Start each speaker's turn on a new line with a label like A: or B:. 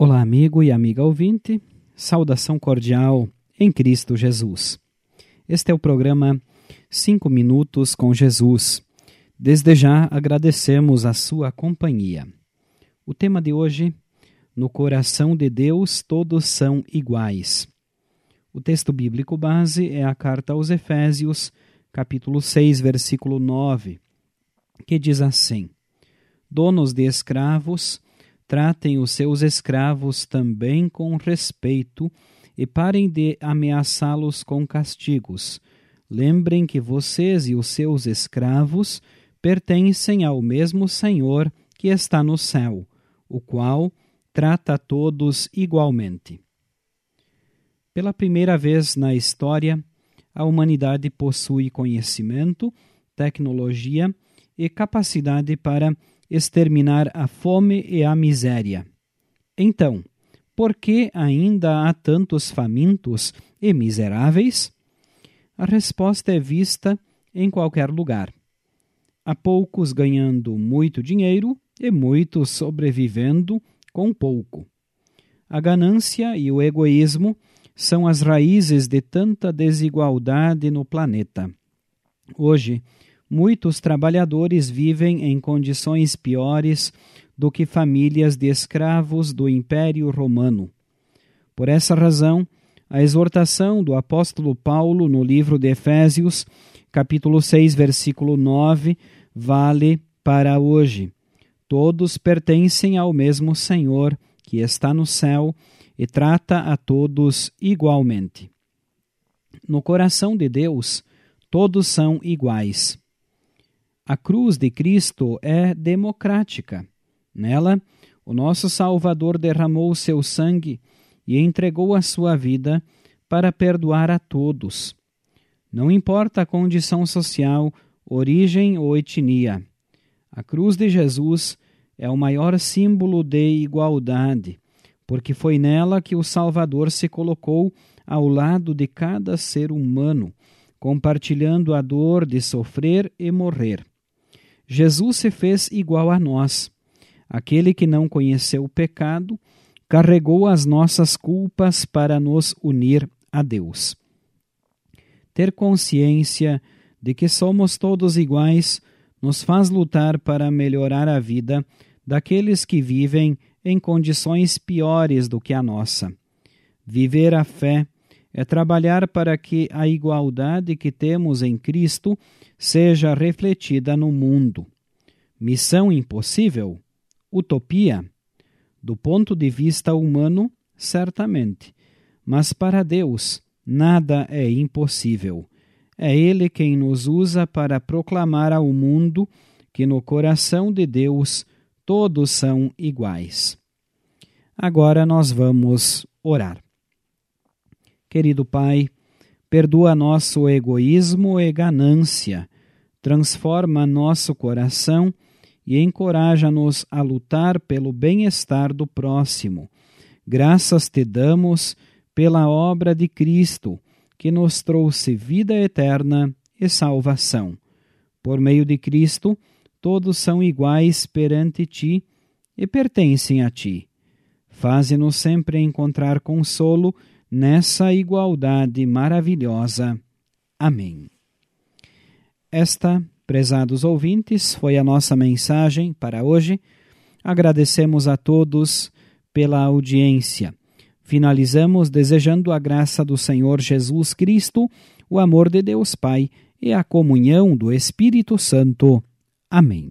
A: Amigo e amiga ouvinte, saudação cordial em Cristo Jesus. Este é o programa Cinco Minutos com Jesus. Desde já agradecemos a sua companhia. O tema de hoje, no coração de Deus todos são iguais. O texto bíblico base é a carta aos Efésios, capítulo 6, versículo 9, que diz assim: Donos de escravos, tratem os seus escravos também com respeito e parem de ameaçá-los com castigos. Lembrem que vocês e os seus escravos pertencem ao mesmo Senhor que está no céu, o qual trata a todos igualmente. Pela primeira vez na história, a humanidade possui conhecimento, tecnologia e capacidade para exterminar a fome e a miséria. Então, por que ainda há tantos famintos e miseráveis? A resposta é vista em qualquer lugar. Há poucos ganhando muito dinheiro e muitos sobrevivendo com pouco. A ganância e o egoísmo são as raízes de tanta desigualdade no planeta. Hoje, muitos trabalhadores vivem em condições piores do que famílias de escravos do Império Romano. Por essa razão, a exortação do apóstolo Paulo no livro de Efésios, capítulo 6, versículo 9, vale para hoje. Todos pertencem ao mesmo Senhor, que está no céu e trata a todos igualmente. No coração de Deus, todos são iguais. A cruz de Cristo é democrática. Nela, o nosso Salvador derramou seu sangue e entregou a sua vida para perdoar a todos. Não importa a condição social, origem ou etnia. A cruz de Jesus é o maior símbolo de igualdade, porque foi nela que o Salvador se colocou ao lado de cada ser humano, compartilhando a dor de sofrer e morrer. Jesus se fez igual a nós. Aquele que não conheceu o pecado carregou as nossas culpas para nos unir a Deus. Ter consciência de que somos todos iguais nos faz lutar para melhorar a vida daqueles que vivem em condições piores do que a nossa. Viver a fé é trabalhar para que a igualdade que temos em Cristo seja refletida no mundo. Missão impossível? Utopia? Do ponto de vista humano, certamente. Mas para Deus, nada é impossível. É Ele quem nos usa para proclamar ao mundo que no coração de Deus todos são iguais. Agora nós vamos orar. Querido Pai, perdoa nosso egoísmo e ganância, transforma nosso coração e encoraja-nos a lutar pelo bem-estar do próximo. Graças te damos pela obra de Cristo, que nos trouxe vida eterna e salvação. Por meio de Cristo, todos são iguais perante ti e pertencem a ti. Faze-nos sempre encontrar consolo nessa igualdade maravilhosa. Amém. Esta, prezados ouvintes, foi a nossa mensagem para hoje. Agradecemos a todos pela audiência. Finalizamos desejando a graça do Senhor Jesus Cristo, o amor de Deus Pai e a comunhão do Espírito Santo. Amém.